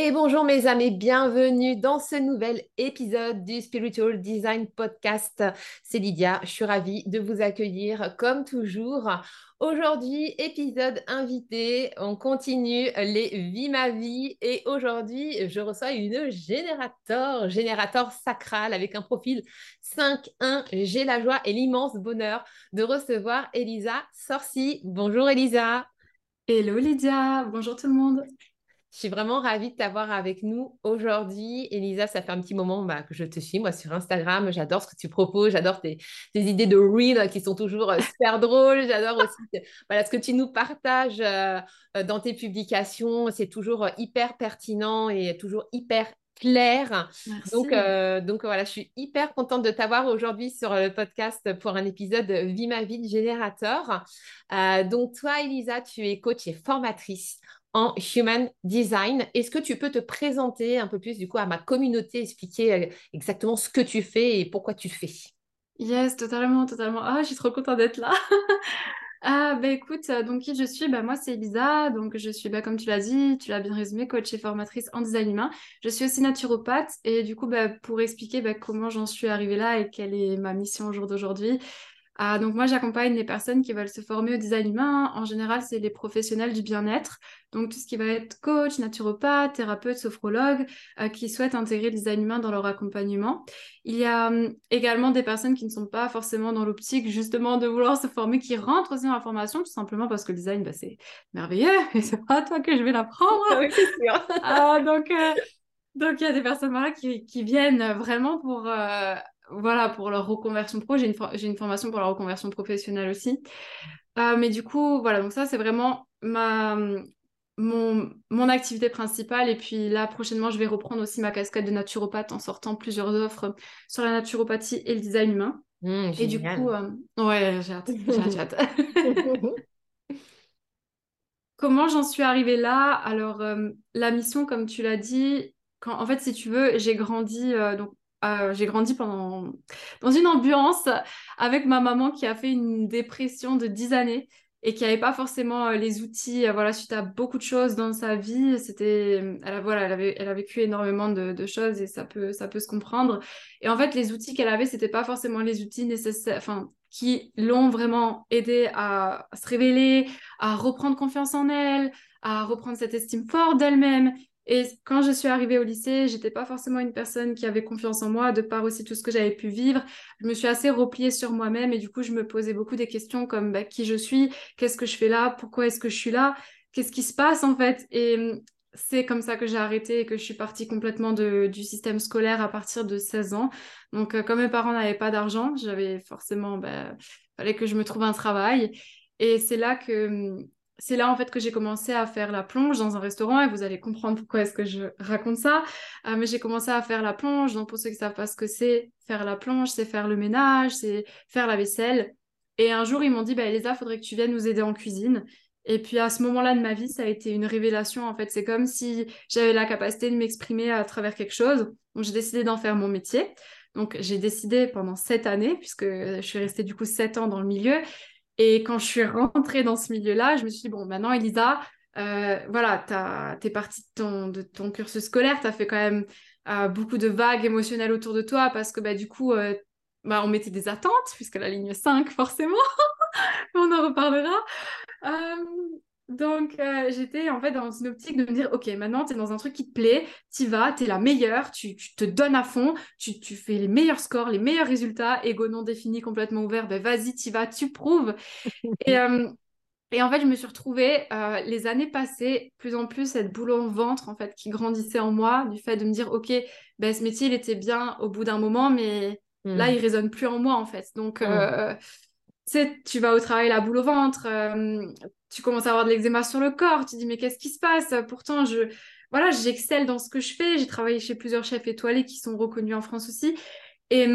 Et bonjour mes amis, bienvenue dans ce nouvel épisode du Spiritual Design Podcast. C'est Lydia, je suis ravie de vous accueillir comme toujours. Aujourd'hui, épisode invité, on continue les Vie ma vie et aujourd'hui, je reçois une générateur, générateur sacral avec un profil 5-1. J'ai la joie et l'immense bonheur de recevoir Elisa Sorci. Bonjour Elisa. Hello Lydia, bonjour tout le monde. Je suis vraiment ravie de t'avoir avec nous aujourd'hui. Elisa, ça fait un petit moment bah, que je te suis, moi, sur Instagram. J'adore ce que tu proposes. J'adore tes, idées de reel qui sont toujours euh, super drôles. J'adore aussi voilà, ce que tu nous partages euh, euh, dans tes publications. C'est toujours hyper pertinent et toujours hyper clair. Donc, donc voilà, je suis hyper contente de t'avoir aujourd'hui sur le podcast pour un épisode Vie ma vie de générateur. donc toi, Elisa, tu es coach et formatrice Human Design. Est-ce que tu peux te présenter un peu plus du coup à ma communauté, expliquer euh, exactement ce que tu fais et pourquoi tu fais? Yes, totalement, totalement. Ah, je suis trop contente d'être là. ah, bah écoute, euh, donc qui je suis? Bah, Moi, c'est Elisa. Donc, je suis, bah, comme tu l'as dit, tu l'as bien résumé, coach et formatrice en design humain. Je suis aussi naturopathe. Et du coup, bah, pour expliquer bah, comment j'en suis arrivée là et quelle est ma mission au jour d'aujourd'hui, ah, donc moi, j'accompagne les personnes qui veulent se former au design humain. En général, c'est les professionnels du bien-être. Donc tout ce qui va être coach, naturopathe, thérapeute, sophrologue, euh, qui souhaitent intégrer le design humain dans leur accompagnement. Il y a hum, également des personnes qui ne sont pas forcément dans l'optique justement de vouloir se former, qui rentrent aussi dans la formation, tout simplement parce que le design, bah, c'est merveilleux, et c'est pas à toi que je vais l'apprendre. oui, c'est sûr. Ah, donc... Euh, donc, il y a des personnes voilà, qui, qui viennent vraiment pour euh, voilà, pour leur reconversion pro. J'ai une, une, formation pour la reconversion professionnelle aussi. Euh, mais du coup, voilà, donc ça, c'est vraiment ma, mon, mon, activité principale. Et puis là, prochainement, je vais reprendre aussi ma casquette de naturopathe en sortant plusieurs offres sur la naturopathie et le design humain. Mmh, et du coup, euh, ouais, j'ai hâte, j'ai hâte. Comment j'en suis arrivée là? Alors, euh, la mission, comme tu l'as dit, quand, en fait, si tu veux, j'ai grandi, donc euh, j'ai grandi pendant dans une ambiance avec ma maman qui a fait une dépression de 10 années et qui n'avait pas forcément euh, les outils euh, voilà suite à beaucoup de choses dans sa vie. C'était elle a voilà elle avait elle a vécu énormément de, choses et ça peut ça peut se comprendre. Et en fait les outils qu'elle avait c'était pas forcément les outils nécessaires enfin qui l'ont vraiment aidé à, se révéler à reprendre confiance en elle à reprendre cette estime forte d'elle-même et quand je suis arrivée au lycée, j'étais pas forcément une personne qui avait confiance en moi, de par aussi tout ce que j'avais pu vivre. Je me suis assez repliée sur moi-même et du coup, je me posais beaucoup des questions comme bah, qui je suis, qu'est-ce que je fais là, pourquoi est-ce que je suis là, qu'est-ce qui se passe en fait. Et hum, c'est comme ça que j'ai arrêté et que je suis partie complètement du système scolaire à partir de 16 ans. Donc, euh, comme mes parents n'avaient pas d'argent, j'avais forcément, bah, fallait que je me trouve un travail. Et c'est là que hum, c'est là en fait que j'ai commencé à faire la plonge dans un restaurant et vous allez comprendre pourquoi est-ce que je raconte ça. Euh, mais j'ai commencé à faire la plonge. Donc pour ceux qui savent pas ce que c'est, faire la plonge, c'est faire le ménage, c'est faire la vaisselle. Et un jour ils m'ont dit, bah Elisa, faudrait que tu viennes nous aider en cuisine. Et puis à ce moment-là de ma vie, ça a été une révélation. En fait, c'est comme si j'avais la capacité de m'exprimer à travers quelque chose. Donc j'ai décidé d'en faire mon métier. Donc j'ai décidé pendant sept années, puisque je suis restée du coup sept ans dans le milieu, et quand je suis rentrée dans ce milieu-là, je me suis dit, bon, maintenant, Elisa, euh, voilà, tu es partie de ton, de cursus scolaire, tu as fait quand même euh, beaucoup de vagues émotionnelles autour de toi parce que bah, du coup, euh, bah, on mettait des attentes, puisque la ligne 5, forcément, on en reparlera. Donc, euh, j'étais en fait dans une optique de me dire, OK, maintenant, tu es dans un truc qui te plaît, tu vas, tu es la meilleure, tu, te donnes à fond, tu, tu, fais les meilleurs scores, les meilleurs résultats, ego non défini, complètement ouvert, ben vas-y, tu vas, tu prouves. et, euh, et en fait, je me suis retrouvée, euh, les années passées, plus en plus, cette boule au ventre, en fait, qui grandissait en moi, du fait de me dire, OK, ben, ce métier, il était bien au bout d'un moment, mais là, hmm. il résonne plus en moi, en fait. Donc, hmm. Tu sais, tu vas au travail, la boule au ventre, tu commences à avoir de l'eczéma sur le corps, tu dis mais qu'est-ce qui se passe? Pourtant, je voilà, j'excelle dans ce que je fais, j'ai travaillé chez plusieurs chefs étoilés qui sont reconnus en France aussi. Et,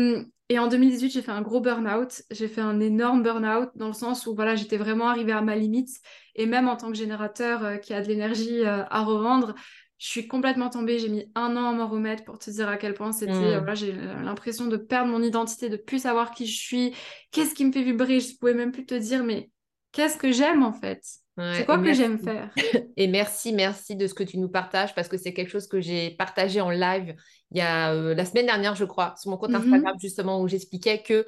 et en 2018, j'ai fait un gros burn-out, j'ai fait un énorme burn-out dans le sens où voilà, j'étais vraiment arrivée à ma limite. Et même en tant que générateur euh, qui a de l'énergie euh, à revendre, je suis complètement tombée, j'ai mis un an à m'en remettre pour te dire à quel point c'était mmh. voilà, j'ai l'impression de perdre mon identité, de plus savoir qui je suis, qu'est-ce qui me fait vibrer, je pouvais même plus te dire mais qu'est-ce que j'aime en fait? C'est quoi que j'aime faire? Et merci, merci de ce que tu nous partages parce que c'est quelque chose que j'ai partagé en live il y a euh, la semaine dernière, je crois, sur mon compte mhm. Instagram justement où j'expliquais que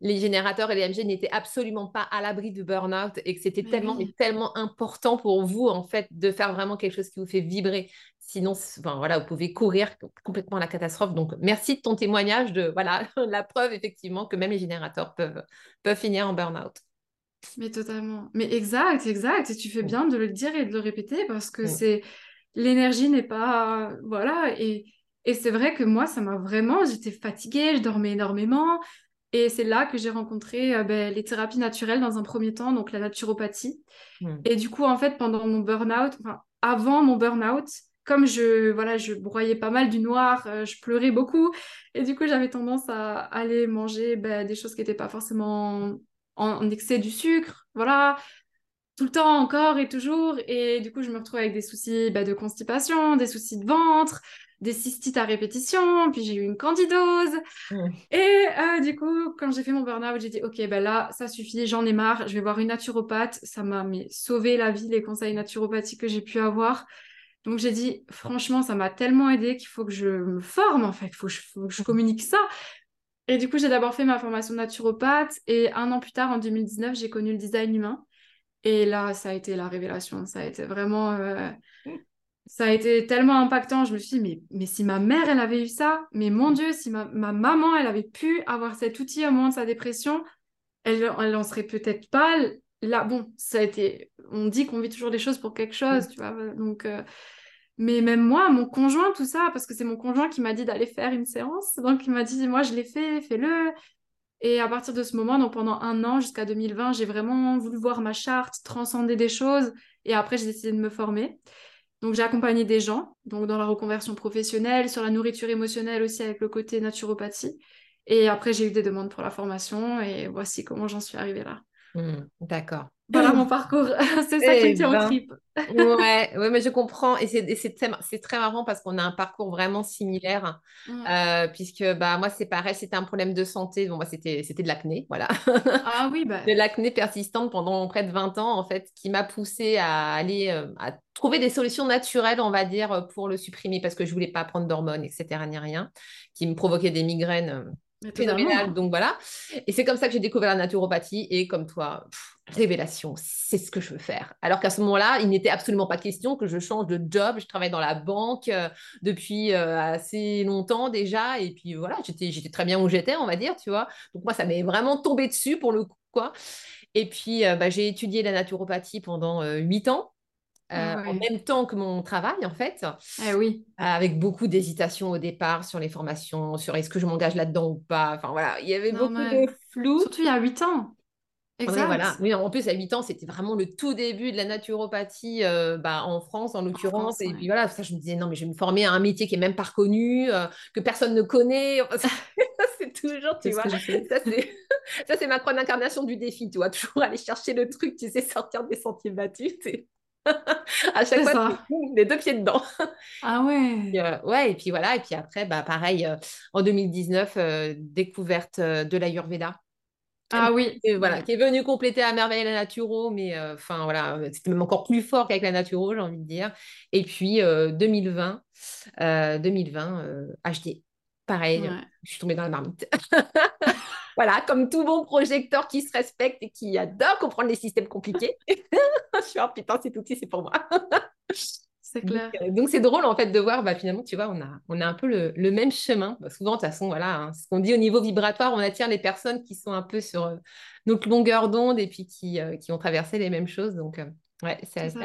les générateurs et les MG n'étaient absolument pas à l'abri de burn-out et que c'était tellement, tellement important pour vous en fait de faire vraiment quelque chose qui vous fait vibrer. Sinon, enfin, voilà, vous pouvez courir complètement à la catastrophe. Donc, merci de ton témoignage de voilà la preuve effectivement que même les générateurs peuvent, peuvent finir en burn-out. Mais totalement. Mais exact, exact. Et tu fais bien de le dire et de le répéter parce que c'est l'énergie n'est pas voilà et, et c'est vrai que moi ça m'a vraiment j'étais fatiguée, je dormais énormément et c'est là que j'ai rencontré euh, ben, les thérapies naturelles dans un premier temps, donc la naturopathie. Hmm. Et du coup en fait pendant mon burn-out, enfin avant mon burn-out, comme je voilà, je broyais pas mal du noir, euh, je pleurais beaucoup et du coup j'avais tendance à aller manger ben, des choses qui n'étaient pas forcément en, excès du sucre, voilà, tout le temps encore et toujours. Et du coup, je me retrouve avec des soucis bah, de constipation, des soucis de ventre, des cystites à répétition, puis j'ai eu une candidose. Et euh, du coup, quand j'ai fait mon burn-out, j'ai dit, OK, ben là, ça suffit, j'en ai marre, je vais voir une naturopathe. Ça m'a sauvé la vie, les conseils naturopathiques que j'ai pu avoir. Donc j'ai dit, franchement, ça m'a tellement aidé qu'il faut que je me forme, en fait, il faut, faut, que je communique ça. Et du coup, j'ai d'abord fait ma formation naturopathe et un an plus tard, en 2019, j'ai connu le design humain. Et là, ça a été la révélation. Ça a été vraiment. Euh, ça a été tellement impactant. Je me suis dit, mais, mais si ma mère, elle avait eu ça, mais mon Dieu, si ma, maman, elle avait pu avoir cet outil au moment de sa dépression, elle, elle en serait peut-être pas là. Bon, ça a été. On dit qu'on vit toujours des choses pour quelque chose, tu vois. Donc. Euh, mais même moi, mon conjoint, tout ça, parce que c'est mon conjoint qui m'a dit d'aller faire une séance. Donc il m'a dit, moi je l'ai fait, fais-le. Et à partir de ce moment, donc pendant un an jusqu'à 2020, j'ai vraiment voulu voir ma charte, transcender des choses. Et après, j'ai décidé de me former. Donc j'ai accompagné des gens, donc dans la reconversion professionnelle, sur la nourriture émotionnelle aussi avec le côté naturopathie. Et après, j'ai eu des demandes pour la formation et voici comment j'en suis arrivée là. Mmh, d'accord. Voilà mon parcours. c'est ça qui me tient ben, trip. ouais, ouais, mais je comprends. Et c'est très, marrant parce qu'on a un parcours vraiment similaire. Euh, puisque bah, moi, c'est pareil, c'était un problème de santé. Bon, moi, c'était de l'acné, voilà. Ah oui, bah. De l'acné persistante pendant près de 20 ans, en fait, qui m'a poussée à aller euh, à trouver des solutions naturelles, on va dire, pour le supprimer parce que je voulais pas prendre d'hormones, etc., ni rien, qui me provoquaient des migraines euh, phénoménal. Donc voilà. Et c'est comme ça que j'ai découvert la naturopathie. Et comme toi, révélation, c'est ce que je veux faire. Alors qu'à ce moment-là, il n'était absolument pas question que je change de job. Je travaille dans la banque euh, depuis euh, assez longtemps déjà. Et puis voilà, j'étais, j'étais très bien où j'étais, on va dire, tu vois. Donc moi, ça m'est vraiment tombé dessus pour le coup, quoi. Et puis, euh, bah, j'ai étudié la naturopathie pendant huit ans. Ah en même temps que mon travail, en fait. Eh oui. Avec beaucoup d'hésitation au départ sur les formations, sur est-ce que je m'engage là-dedans ou pas. Enfin voilà, il y avait beaucoup de flou. Surtout il y a 8 ans. Exact. voilà. Oui, en plus, à 8 ans, c'était vraiment le tout début de la naturopathie euh, bah, en France, en l'occurrence. Et puis voilà, ça, je me disais, non, mais je vais me former à un métier qui est même pas reconnu, euh, que personne ne connaît. c'est toujours, tu vois. Ça, c'est ma croix d'incarnation du défi, tu vois. Toujours aller chercher le truc, tu sais, sortir des sentiers battus à chaque fois, les deux pieds dedans. Ah ouais. Euh, ouais, et puis voilà. Et puis après, bah, pareil, euh, en 2019, euh, découverte de l'Ayurveda. Ah oui. Et, voilà, qui est venu compléter à merveille la naturo, mais enfin voilà, c'était même encore plus fort qu'avec la naturo, j'ai envie de dire. Et puis 2020, 2020, HD. Pareil, je suis tombée dans la marmite. voilà, comme tout bon projecteur qui se respecte et qui adore comprendre les systèmes compliqués. je suis, oh putain, cet outil, c'est pour moi. C'est clair. Euh, donc, c'est drôle en fait de voir, bah, finalement, tu vois, on a, on a un peu le, même chemin. Bah, souvent, de toute façon, voilà, hein, ce qu'on dit au niveau vibratoire, on attire les personnes qui sont un peu sur euh, notre longueur d'onde et puis qui, euh, qui ont traversé les mêmes choses. Donc, ouais, c'est assez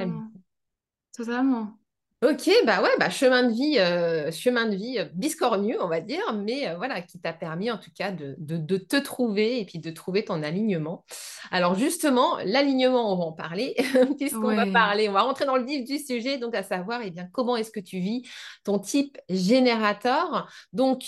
Totalement. Ok, bah ouais, bah chemin de vie, euh, chemin de vie euh, biscornu, on va dire, mais euh, voilà, qui t'a permis en tout cas de, te trouver et puis de trouver ton alignement. Alors justement, l'alignement, on va en parler, puisqu'on va parler, on va rentrer dans le vif du sujet, donc à savoir, eh bien, comment est-ce que tu vis ton type générateur. Donc,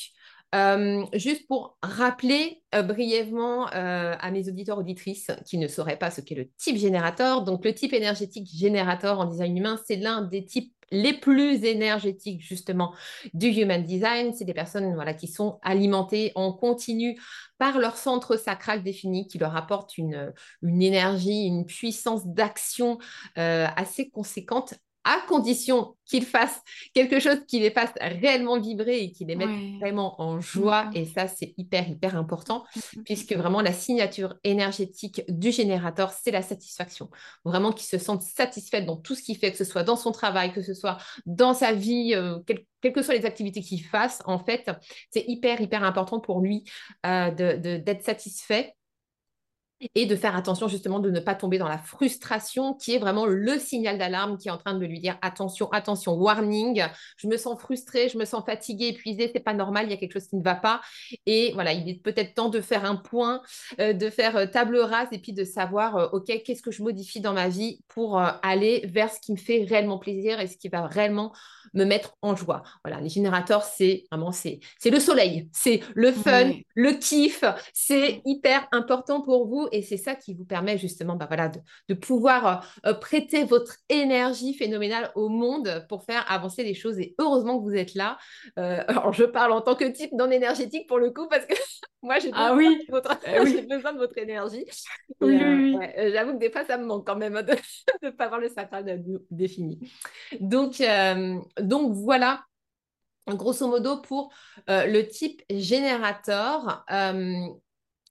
juste pour rappeler brièvement à mes auditeurs auditrices qui ne sauraient pas ce qu'est le type générateur. Donc, le type énergétique générateur en design humain, c'est l'un des types les plus énergétiques justement du Human Design. C'est des personnes voilà, qui sont alimentées en continu par leur centre sacral défini qui leur apporte une, énergie, une puissance d'action euh, assez conséquente à condition qu'ils fassent quelque chose qui les fasse réellement vibrer et qui les mette vraiment en joie. Et ça, c'est hyper, hyper important, puisque vraiment la signature énergétique du générateur, c'est la satisfaction. Vraiment qu'ils se sentent satisfaits dans tout ce qu'il fait, que ce soit dans son travail, que ce soit dans sa vie, euh, quelles que soient les activités qu'il fasse, en fait, c'est hyper, hyper important pour lui euh, d'être satisfait et de faire attention justement de ne pas tomber dans la frustration qui est vraiment le signal d'alarme qui est en train de lui dire attention, attention, warning, je me sens frustrée, je me sens fatiguée, épuisée, c'est pas normal, il y a quelque chose qui ne va pas. Et voilà, il est peut-être temps de faire un point, euh, de faire euh, table rase et puis de savoir, euh, ok, qu'est-ce que je modifie dans ma vie pour aller vers ce qui me fait réellement plaisir et ce qui va réellement me mettre en joie. Voilà, les générateurs, c'est vraiment, c'est le soleil, c'est le fun, le kiff, c'est hyper important pour vous et c'est ça qui vous permet justement bah voilà, de, pouvoir euh, euh, prêter votre énergie phénoménale au monde pour faire avancer les choses. Et heureusement que vous êtes là. Euh, alors, je parle en tant que type non énergétique pour le coup, parce que moi, j'ai ah besoin, de votre... Eh besoin de votre énergie. J'avoue que des fois, ça me manque quand même de ne pas avoir le sacral défini. Donc, donc voilà grosso modo pour le type générateur.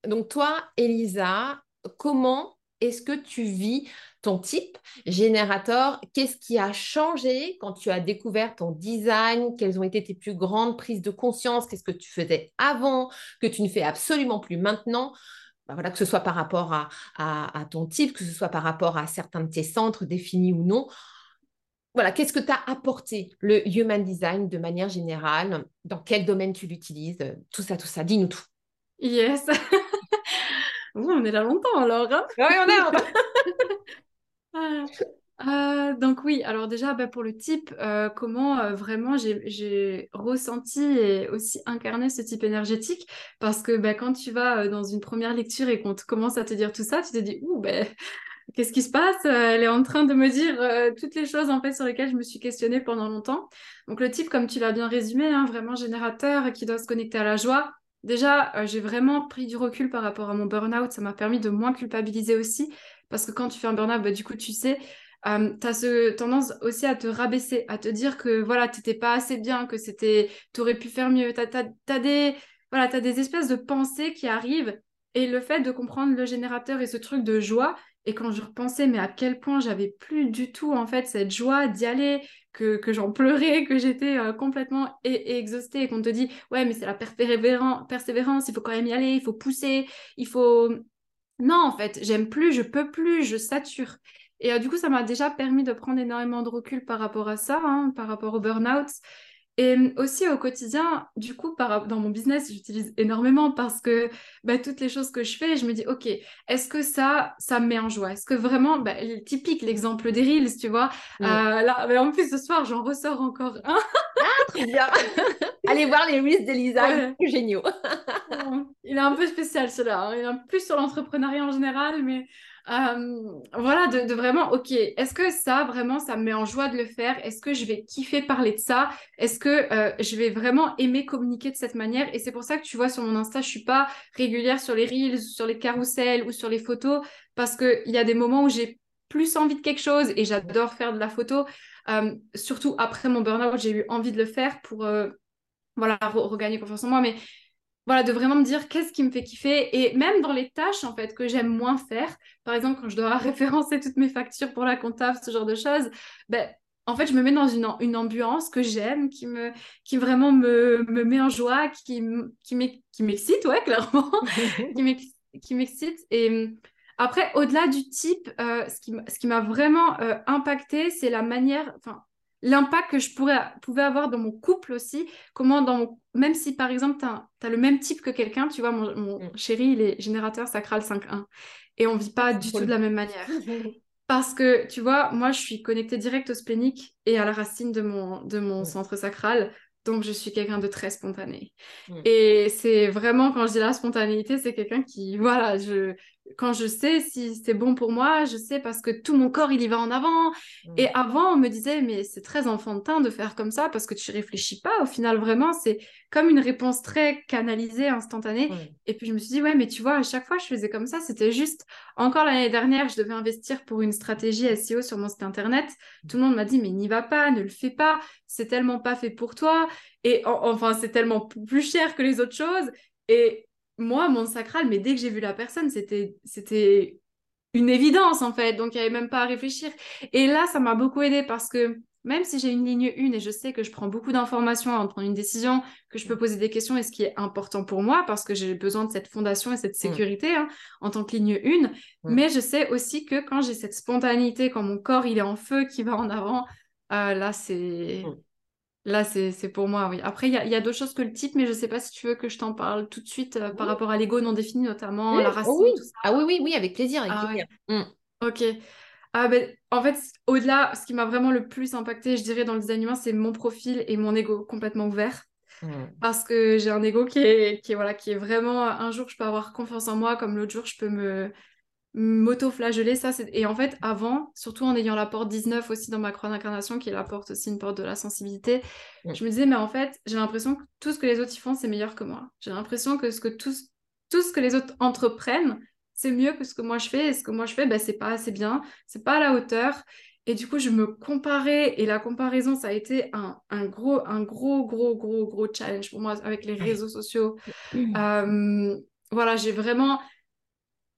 Donc toi, Elisa, comment est-ce que tu vis ton type générateur Qu'est-ce qui a changé quand tu as découvert ton design? Quelles ont été tes plus grandes prises de conscience? Qu'est-ce que tu faisais avant? Que tu ne fais absolument plus maintenant? Bah voilà, que ce soit par rapport à, à, ton type, que ce soit par rapport à certains de tes centres définis ou non. Voilà, qu'est-ce que tu as apporté le Human Design de manière générale? Dans quel domaine tu l'utilises? Tout ça, tout ça, dis-nous tout. Yes on est là longtemps alors. Hein oui, on est. Ah, euh, donc oui, alors déjà bah, pour le type, euh, comment euh, vraiment j'ai ressenti et aussi incarné ce type énergétique? Parce que bah, quand tu vas dans une première lecture et qu'on commence à te dire tout ça, tu te dis ouh ben qu'est-ce qui se passe? Elle est en train de me dire toutes les choses en fait sur lesquelles je me suis questionnée pendant longtemps. Donc le type, comme tu l'as bien résumé, hein, vraiment générateur qui doit se connecter à la joie, Déjà, euh, j'ai vraiment pris du recul par rapport à mon burn-out. Ça m'a permis de moins culpabiliser aussi. Parce que quand tu fais un burn-out, bah, du coup, tu sais, euh, tu as ce tendance aussi à te rabaisser, à te dire que voilà, tu n'étais pas assez bien, que c'était, tu aurais pu faire mieux. Tu as, des, voilà, as des espèces de pensées qui arrivent. Et le fait de comprendre le générateur et ce truc de joie, et quand je repensais, mais à quel point j'avais plus du tout en fait cette joie d'y aller, que, j'en pleurais, que j'étais euh, complètement exhaustée et qu'on te dit ouais mais c'est la persévérance, il faut quand même y aller, il faut pousser, il faut... Non en fait, j'aime plus, je peux plus, je sature. Et euh, du coup, ça m'a déjà permis de prendre énormément de recul par rapport à ça, hein, par rapport au burn-out. Et aussi au quotidien, du coup, dans mon business, j'utilise énormément parce que bah, toutes les choses que je fais, je me dis, OK, est-ce que ça, ça me met en joie? Est-ce que vraiment, bah, typique, l'exemple des Reels, tu vois? Euh, là, en plus, ce soir, j'en ressors encore un. ah, très bien Allez voir les Reels d'Elisa, ouais. géniaux Il est un peu spécial, cela. Hein. Il est un peu plus sur l'entrepreneuriat en général, mais euh, voilà, de, vraiment, ok, est-ce que ça, vraiment, ça me met en joie de le faire? Est-ce que je vais kiffer parler de ça? Est-ce que euh, je vais vraiment aimer communiquer de cette manière? Et c'est pour ça que tu vois, sur mon Insta, je suis pas régulière sur les reels, sur les carousels ou sur les photos, parce qu'il y a des moments où j'ai plus envie de quelque chose et j'adore faire de la photo. Euh, surtout après mon burn-out, j'ai eu envie de le faire pour voilà, regagner confiance en moi. Mais voilà, de vraiment me dire qu'est-ce qui me fait kiffer. Et même dans les tâches, en fait, que j'aime moins faire, par exemple, quand je dois référencer toutes mes factures pour la comptable, ce genre de choses, ben, en fait, je me mets dans une, une ambiance que j'aime, qui, me, qui vraiment me, me met en joie, qui, qui m'excite, ouais, clairement, qui m'excite. Et après, au-delà du type, euh, ce qui m'a vraiment euh, impacté, c'est la manière, enfin, l'impact que je pourrais, pouvais avoir dans mon couple aussi. Comment, dans même si par exemple, tu as, le même type que quelqu'un, tu vois, mon, mm. chéri, il est générateur sacral 5.1 et on vit pas du tout de la même manière. Parce que, tu vois, moi, je suis connectée direct au splénique et à la racine de mon, de mon centre sacral. Donc, je suis quelqu'un de très spontané. Et c'est vraiment, quand je dis la spontanéité, c'est quelqu'un qui, voilà, je, quand je sais si c'est bon pour moi, je sais parce que tout mon corps, il y va en avant. Mm. Et avant, on me disait, mais c'est très enfantin de faire comme ça parce que tu réfléchis pas. Au final, vraiment, c'est comme une réponse très canalisée, instantanée. Et puis, je me suis dit, ouais, mais tu vois, à chaque fois, je faisais comme ça. C'était juste, encore l'année dernière, je devais investir pour une stratégie SEO sur mon site internet. Tout le monde m'a dit, mais n'y va pas, ne le fais pas. C'est tellement pas fait pour toi. Et enfin, c'est tellement plus cher que les autres choses. Et moi, mon sacral, mais dès que j'ai vu la personne, c'était, c'était une évidence en fait. Donc, il n'y avait même pas à réfléchir. Et là, ça m'a beaucoup aidé parce que même si j'ai une ligne 1 et je sais que je prends beaucoup d'informations avant de prendre une décision, que je peux poser des questions et ce qui est important pour moi parce que j'ai besoin de cette fondation et cette mmh. sécurité hein, en tant que ligne 1. Mmh. Mais je sais aussi que quand j'ai cette spontanéité, quand mon corps il est en feu, qui va en avant, euh, là c'est. Là, c'est pour moi, oui. Après, il y a, y a d'autres choses que le type, mais je ne sais pas si tu veux que je t'en parle tout de suite euh, par rapport à l'ego non défini, notamment la racine, oui. tout ça. Ah oui, oui, oui, avec plaisir. Avec ah mmh. Ok. Ah ben, en fait, au-delà, ce qui m'a vraiment le plus impacté, je dirais, dans le design humain, c'est mon profil et mon ego complètement ouvert. Mmh. Parce que j'ai un ego qui est, qui est, voilà, qui est vraiment, un jour, je peux avoir confiance en moi, comme l'autre jour, je peux me, m'auto-flageller, ça, c'est... Et en fait, avant, surtout en ayant la porte 19 aussi dans ma croix d'incarnation, qui est la porte aussi une porte de la sensibilité, je me disais, mais en fait, j'ai l'impression que tout ce que les autres y font, c'est meilleur que moi. J'ai l'impression que, ce que tout, tout ce que les autres entreprennent, c'est mieux que ce que moi je fais, et ce que moi je fais, ben, c'est pas assez bien, c'est pas à la hauteur. Et du coup, je me comparais, et la comparaison, ça a été un, un gros, un gros, gros, gros, gros challenge pour moi avec les réseaux sociaux. Euh, voilà, j'ai vraiment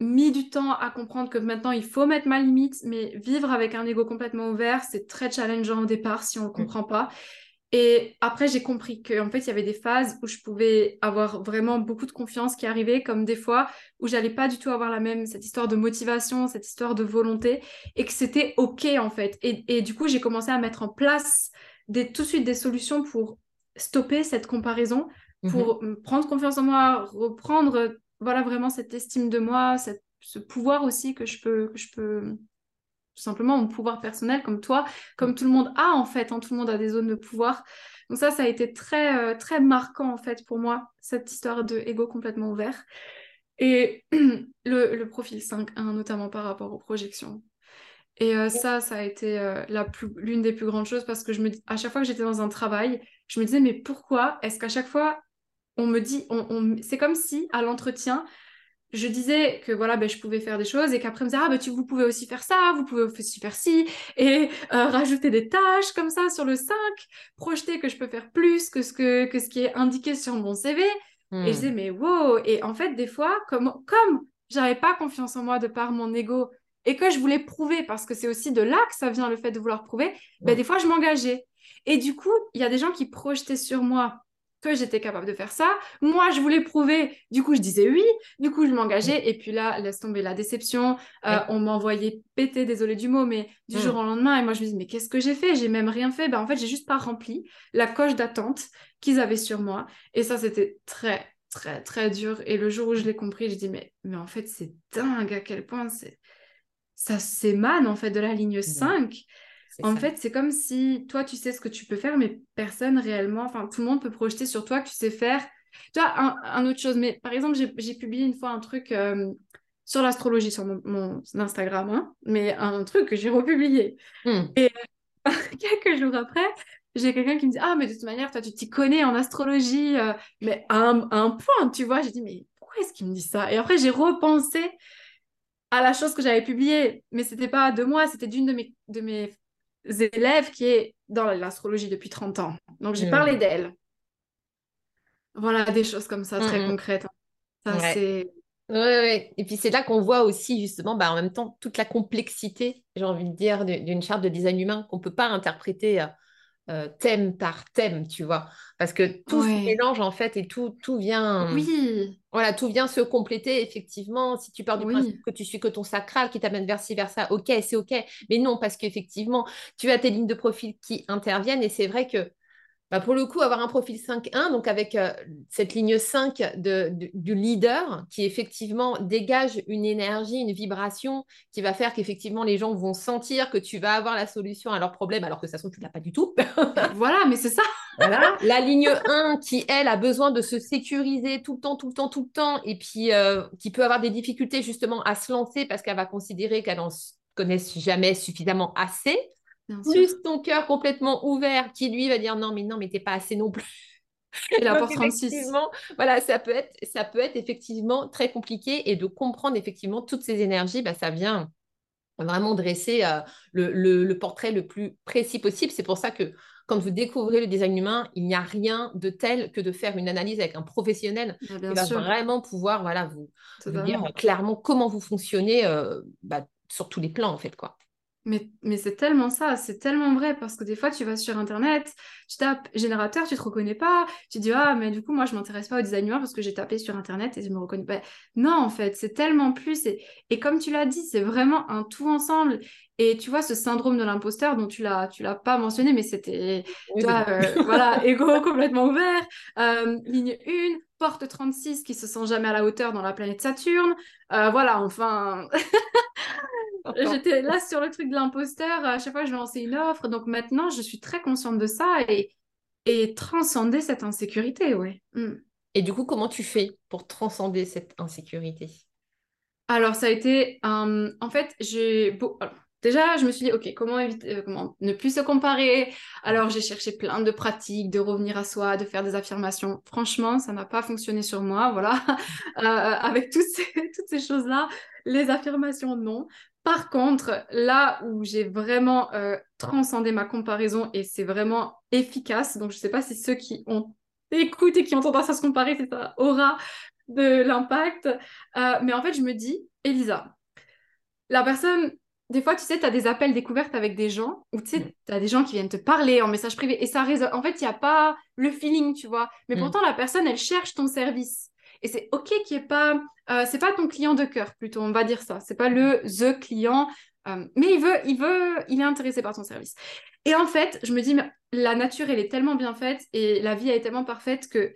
mis du temps à comprendre que maintenant il faut mettre ma limite, mais vivre avec un ego complètement ouvert, c'est très challengeant au départ si on ne mm. comprend pas. Et après, j'ai compris qu'en fait, il y avait des phases où je pouvais avoir vraiment beaucoup de confiance qui arrivait, comme des fois où j'allais pas du tout avoir la même, cette histoire de motivation, cette histoire de volonté, et que c'était OK en fait. Et, du coup, j'ai commencé à mettre en place des, tout de suite des solutions pour stopper cette comparaison, mm-hmm. pour prendre confiance en moi, reprendre voilà vraiment cette estime de moi, ce pouvoir aussi que je peux, que je peux tout simplement mon pouvoir personnel comme toi, comme tout le monde a en fait, hein, tout le monde a des zones de pouvoir. Donc ça, ça a été très, euh, très marquant en fait pour moi, cette histoire de ego complètement ouvert. Et le, le profil 5.1 notamment par rapport aux projections. Et euh, ça, ça a été euh, l'une des plus grandes choses parce que je me, à chaque fois que j'étais dans un travail, je me disais, mais pourquoi est-ce qu'à chaque fois on me dit, on, c'est comme si à l'entretien, je disais que voilà, ben, je pouvais faire des choses et qu'après, on me disait, ah, ben, tu, vous pouvez aussi faire ça, vous pouvez aussi faire ci, et euh, rajouter des tâches comme ça sur le 5, projeter que je peux faire plus que ce, que, que ce qui est indiqué sur mon CV. Et je hmm. disais, mais wow! Et en fait, des fois, comme, comme j'avais pas confiance en moi de par mon ego et que je voulais prouver, parce que c'est aussi de là que ça vient le fait de vouloir prouver, ben, des fois, je m'engageais. Et du coup, il y a des gens qui projetaient sur moi que j'étais capable de faire ça. Moi, je voulais prouver. Du coup, je disais oui. Du coup, je m'engageais. Et puis là, laisse tomber la déception. Euh, on m'envoyait péter, désolé du mot, mais du jour mm. au lendemain. Et moi, je me dis, mais qu'est-ce que j'ai fait? J'ai même rien fait. Ben, en fait, j'ai juste pas rempli la coche d'attente qu'ils avaient sur moi. Et ça, c'était très, très, très dur. Et le jour où je l'ai compris, je dis, mais, mais en fait, c'est dingue à quel point c'est ça s'émane en fait de la ligne 5. En fait, c'est comme si toi, tu sais ce que tu peux faire, mais personne réellement, enfin, tout le monde peut projeter sur toi que tu sais faire. Tu vois, un, autre chose, mais par exemple, j'ai publié une fois un truc euh, sur l'astrologie sur mon, Instagram, hein, mais un truc que j'ai republié. Hmm. Et quelques jours après, j'ai quelqu'un qui me dit Ah, mais de toute manière, toi, tu t'y connais en astrologie, euh, mais à un, point, tu vois. J'ai dit Mais pourquoi est-ce qu'il me dit ça? Et après, j'ai repensé à la chose que j'avais publiée, mais c'était pas de moi, c'était d'une de mes, de mes élèves qui est dans l'astrologie depuis 30 ans. Donc, j'ai mm. parlé d'elle. Voilà, des choses comme ça, très concrètes. Ça, c'est... Ouais, Et puis c'est là qu'on voit aussi justement, bah, en même temps, toute la complexité, j'ai envie de dire, d'une charte de design humain qu'on ne peut pas interpréter euh, thème par thème, tu vois. Parce que tout se mélange en fait et tout, tout vient. Oui. Voilà, tout vient se compléter effectivement. Si tu pars du principe que tu suis que ton sacral qui t'amène vers ci, vers ça, ok, c'est ok. Mais non, parce qu'effectivement, tu as tes lignes de profil qui interviennent et c'est vrai que bah, pour le coup, avoir un profil 5-1, donc avec euh, cette ligne 5 de, du leader qui effectivement dégage une énergie, une vibration qui va faire qu'effectivement les gens vont sentir que tu vas avoir la solution à leurs problèmes alors que ça se tu ne l'as pas du tout. voilà, mais c'est ça. voilà. La ligne 1 qui, elle, a besoin de se sécuriser tout le temps, tout le temps, tout le temps et puis euh, qui peut avoir des difficultés justement à se lancer parce qu'elle va considérer qu'elle n'en connaît jamais suffisamment assez plus ton cœur complètement ouvert qui lui va dire non mais non mais t'es pas assez non plus. Et la porte 36. Voilà, ça peut, être, ça peut être effectivement très compliqué et de comprendre effectivement toutes ces énergies, bah, ça vient vraiment dresser euh, le, portrait le plus précis possible. C'est pour ça que quand vous découvrez le design humain, il n'y a rien de tel que de faire une analyse avec un professionnel qui va vraiment pouvoir voilà, vous, dire clairement comment vous fonctionnez euh, bah, sur tous les plans en fait. quoi. Mais, mais c'est tellement ça, c'est tellement vrai parce que des fois tu vas sur internet, tu tapes générateur, tu te reconnais pas, tu dis ah mais du coup moi je m'intéresse pas au design parce que j'ai tapé sur internet et je me reconnais pas. Non en fait c'est tellement plus et, et comme tu l'as dit c'est vraiment un tout ensemble. Et tu vois ce syndrome de l'imposteur dont tu l'as tu l'as pas mentionné mais c'était euh, voilà ego complètement ouvert, euh, ligne 1, porte 36 qui se sent jamais à la hauteur dans la planète Saturne, euh, voilà enfin J'étais là sur le truc de l'imposteur. À chaque fois, je lançais une offre. Donc maintenant, je suis très consciente de ça et, et transcender cette insécurité, ouais. Mm. Et du coup, comment tu fais pour transcender cette insécurité? Alors, ça a été. en fait, j'ai. Déjà, je me suis dit, OK, comment, éviter, euh, comment ne plus se comparer? Alors, j'ai cherché plein de pratiques, de revenir à soi, de faire des affirmations. Franchement, ça n'a pas fonctionné sur moi, voilà. Euh, avec toutes ces, toutes ces choses-là, les affirmations, non. Par contre, là où j'ai vraiment euh, transcendé ma comparaison et c'est vraiment efficace, donc je ne sais pas si ceux qui ont écouté et qui ont tendance à se comparer, c'est ça aura de l'impact. Euh, mais en fait, je me dis, Elisa, la personne, des fois, tu sais, tu as des appels découvertes avec des gens, ou tu sais, mm. tu as des gens qui viennent te parler en message privé, et ça résonne. En fait, il n'y a pas le feeling, tu vois. Mais mm. pourtant, la personne, elle cherche ton service. Et c'est OK qu'il n'y ait pas euh, c'est pas ton client de cœur plutôt, on va dire ça. C'est pas le the client, euh, mais il veut, il veut, il est intéressé par ton service. Et en fait, je me dis, la nature, elle est tellement bien faite et la vie, elle est tellement parfaite que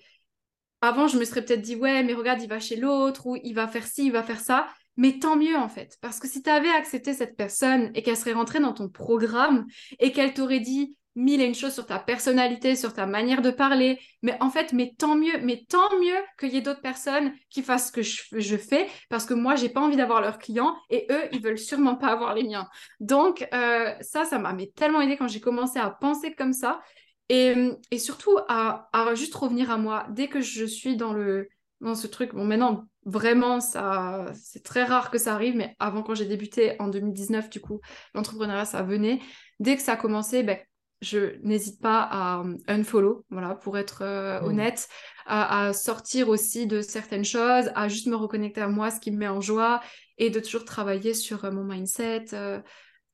avant, je me serais peut-être dit, ouais, mais regarde, il va chez l'autre ou il va faire ci, il va faire ça. Mais tant mieux en fait, parce que si tu avais accepté cette personne et qu'elle serait rentrée dans ton programme et qu'elle t'aurait dit, mille et une choses sur ta personnalité, sur ta manière de parler. Mais en fait, mais tant mieux, mais tant mieux qu'il y ait d'autres personnes qui fassent ce que je, fais parce que moi, j'ai pas envie d'avoir leurs clients et eux, ils veulent sûrement pas avoir les miens. Donc, euh, ça, ça m'a tellement aidé quand j'ai commencé à penser comme ça et, et surtout à, à, juste revenir à moi. Dès que je suis dans, le, dans ce truc, bon, maintenant, vraiment, ça, c'est très rare que ça arrive, mais avant, quand j'ai débuté en 2019, du coup, l'entrepreneuriat, ça venait. Dès que ça a commencé, ben, je n'hésite pas à euh, unfollow, voilà, pour être euh, mmh. honnête, à, sortir aussi de certaines choses, à juste me reconnecter à moi, ce qui me met en joie, et de toujours travailler sur euh, mon mindset.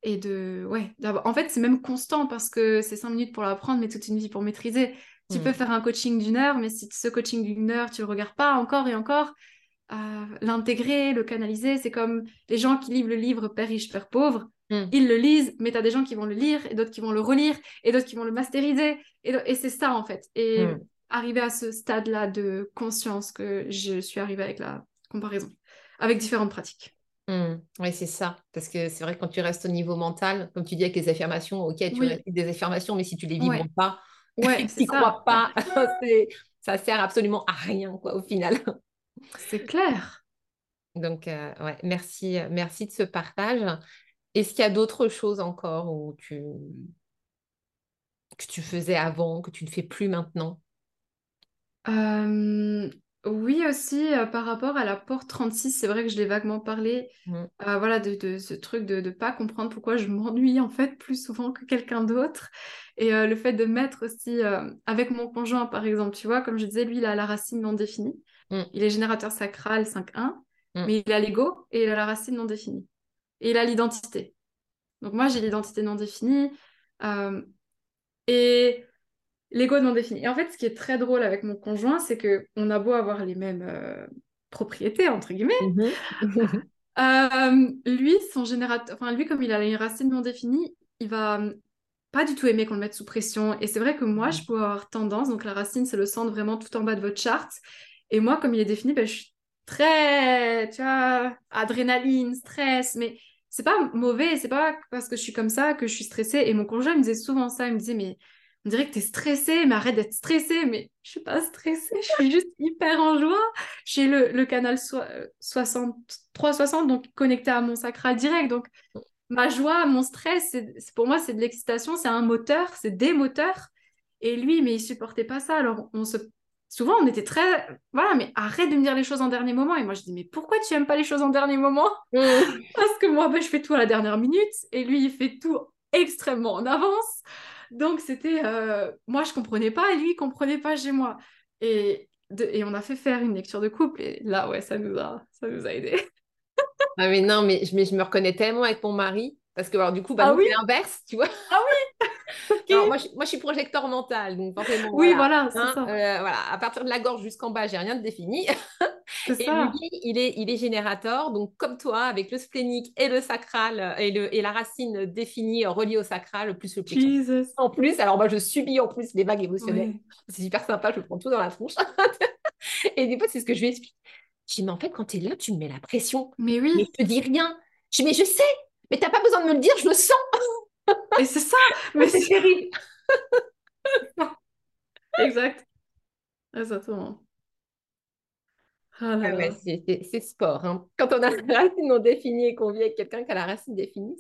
et de. Ouais, en fait, c'est même constant parce que c'est cinq minutes pour l'apprendre, mais toute une vie pour maîtriser. Tu peux mmh. faire un coaching d'une heure, mais si ce coaching d'une heure, tu le regardes pas encore et encore, l'intégrer, le canaliser, c'est comme les gens qui livrent le livre Père riche, Père pauvre Hmm. Ils le lisent, mais tu as des gens qui vont le lire et d'autres qui vont le relire et d'autres qui vont le masteriser. Et, c'est ça, en fait. Et hmm. arriver à ce stade-là de conscience que je suis arrivée avec la comparaison, avec différentes pratiques. Hmm. Oui, c'est ça. Parce que c'est vrai que quand tu restes au niveau mental, comme tu dis avec les affirmations, ok, tu oui. des affirmations, mais si tu les vibres pas, ouais, tu n'y crois pas, ça sert absolument à rien, quoi, au final. C'est clair. Donc, euh, ouais, merci, merci de ce partage. Est-ce qu'il y a d'autres choses encore où tu... que tu faisais avant, que tu ne fais plus maintenant? Euh, Oui, aussi, euh, par rapport à la porte 36, c'est vrai que je l'ai vaguement parlé, Mm. euh, voilà, de, de ce truc de ne pas comprendre pourquoi je m'ennuie en fait plus souvent que quelqu'un d'autre. Et le fait de mettre aussi avec mon conjoint, par exemple, tu vois, comme je disais, lui, il a la racine non définie. Mm. Il est générateur sacral 5-1, Mm. mais il a l'ego et il a la racine non définie. Et il a l'identité. Donc moi, j'ai l'identité non définie euh, et l'ego non défini. Et en fait, ce qui est très drôle avec mon conjoint, c'est que on a beau avoir les mêmes euh, propriétés, entre guillemets, Mhm. euh, lui, son générateur, enfin lui, comme il a une racine non définie, il va pas du tout aimer qu'on le mette sous pression. Et c'est vrai que moi, je peux avoir tendance, donc la racine, c'est le centre vraiment tout en bas de votre charte. Et moi, comme il est défini, ben, je suis très, tu vois, adrénaline, stress, mais c'est pas mauvais, c'est pas parce que je suis comme ça que je suis stressée. Et mon conjoint me disait souvent ça, il me disait, mais on dirait que tu es stressée, mais arrête d'être stressée. Mais je suis pas stressée, je suis juste hyper en joie. J'ai le, le canal so- euh, 60, 360, donc connecté à mon sacral direct. Donc ma joie, mon stress, c'est- pour moi, c'est de l'excitation, c'est un moteur, c'est des moteurs. Et lui, mais il supportait pas ça. Alors on se... souvent, on était très... Voilà, mais arrête de me dire les choses en dernier moment. Et moi, je dis, mais pourquoi tu aimes pas les choses en dernier moment? Mm. parce que moi, ben, je fais tout à la dernière minute et lui, il fait tout extrêmement en avance. Donc, c'était. euh, moi, je comprenais pas et lui, il comprenait pas chez moi. Et, de- et on a fait faire une lecture de couple et là, ouais, ça nous a, ça nous a aidés. Ah mais non, mais je, mais je me reconnais tellement avec mon mari. Parce que alors, du coup, bah, Ah oui c'est l'inverse, tu vois. Ok. Alors, moi, je, moi, je suis projecteur mental, donc forcément, Oui, voilà. voilà, c'est Hein, ça. euh, voilà, à partir de la gorge jusqu'en bas, j'ai rien de défini. C'est Et ça. lui, il est, il est générateur, donc comme toi, avec le splénique et le sacral euh, et, le, et la racine définie euh, reliée au sacral, plus le plexus. Jesus. En plus, alors moi, je subis en plus les vagues émotionnelles. C'est super sympa, je prends tout dans la tronche. et des fois, c'est ce que je lui explique. Je dis, mais en fait, quand tu es là, tu me mets la pression. Mais Mais oui, je te dis rien. Je dis, mais je sais, mais t'as pas besoin de me le dire, je le sens. et c'est ça. Mais C'est terrible. exact. Exactement. Ah Ah ouais, c'est sport. hein. Quand on a la racine non définie et qu'on vit avec quelqu'un qui a la racine définie,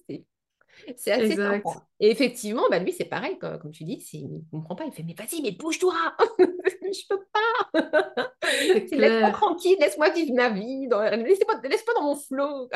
c'est assez Exact. sympa. Et effectivement, bah lui, c'est pareil, comme tu dis, il ne comprend pas. Il fait, mais vas-y, mais bouge-toi. Je peux pas. Laisse-moi tranquille, laisse-moi vivre ma vie. Dans... Laisse-moi laisse-moi dans mon flow.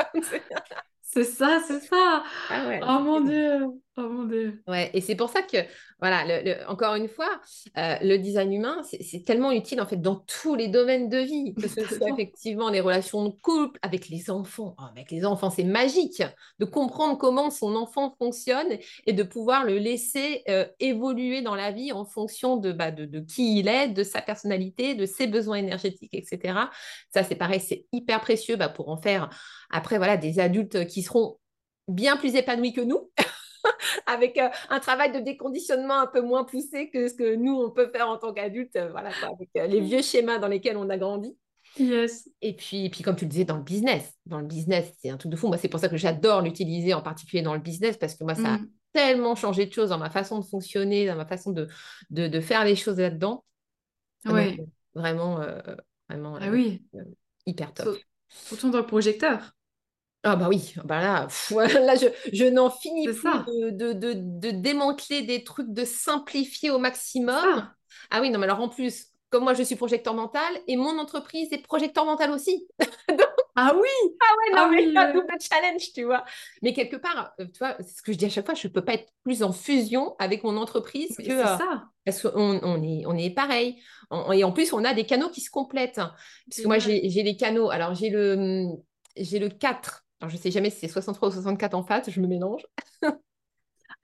C'est ça, c'est ça. Ah ouais, Oh mon. Dieu. Oh mon Dieu. Ouais, et c'est pour ça que, voilà, le- le- encore une fois, euh, le design humain, c'est tellement utile en fait dans tous les domaines de vie, que ce soit effectivement les relations de couple, avec les enfants. Oh, avec les enfants, c'est magique de comprendre comment son enfant fonctionne et de pouvoir le laisser euh, évoluer dans la vie en fonction de, bah, de, de qui il est, de sa personnalité, de ses besoins énergétiques, etc. Ça, c'est pareil, c'est hyper précieux bah, pour en faire après, voilà, des adultes qui seront bien plus épanouis que nous avec euh, un travail de déconditionnement un peu moins poussé que ce que nous, on peut faire en tant qu'adultes, euh, voilà, avec euh, les vieux schémas dans lesquels on a grandi. Yes. Et puis, et puis, comme tu le disais, dans le business, dans le business, c'est un truc de fou. Moi, c'est pour ça que j'adore l'utiliser en particulier dans le business, parce que moi, ça a Mm. tellement changé de choses dans ma façon de fonctionner, dans ma façon de, de, de faire les choses là-dedans. Ah Ouais. vraiment, euh, vraiment Ah euh, oui. hyper top. Sur- Surtout dans le projecteur. Ah bah oui, bah là, pff, là je, je n'en finis plus ça. de, de, de, de démanteler des trucs, de simplifier au maximum. Ah oui, non, mais alors en plus, comme moi je suis projecteur mental et mon entreprise est projecteur mental aussi. Ah oui. Ouais, non, Ah mais oui, un double challenge, tu vois. Mais quelque part, euh, tu vois, c'est ce que je dis à chaque fois, je ne peux pas être plus en fusion avec mon entreprise que. c'est euh, ça. parce qu'on on est, on est pareil. Et en plus, on a des canaux qui se complètent. Parce que moi, j'ai j'ai les canaux. Alors, j'ai le, j'ai le 4. Alors, je ne sais jamais si c'est 63 ou 64 en face, je me mélange.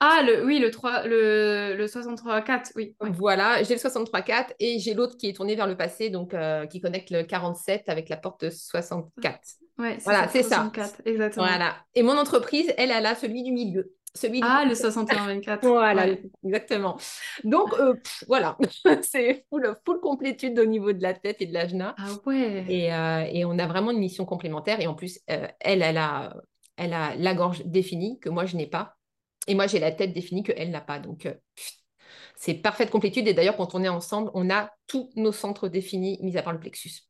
Ah le oui le 3 le, le 63 4 oui. ouais. Voilà, j'ai le 63-4 et j'ai l'autre qui est tourné vers le passé, donc euh, qui connecte le 47 avec la porte 64. Ouais, c'est Voilà, c'est ça. 64, exactement. Voilà. Et mon entreprise, elle, elle a celui du milieu. Celui du Ah le 61 24. Voilà, Ouais. exactement. Donc, euh, pff, voilà, c'est full, full complétude au niveau de la tête et de l'ajna. Ah ouais. Et, euh, et on a vraiment une mission complémentaire. Et en plus, euh, elle, elle a, elle a la gorge définie que moi, je n'ai pas. Et moi, j'ai la tête définie que elle n'a pas. Donc, c'est parfaite complétude. Et d'ailleurs, quand on est ensemble, on a tous nos centres définis, mis à part le plexus.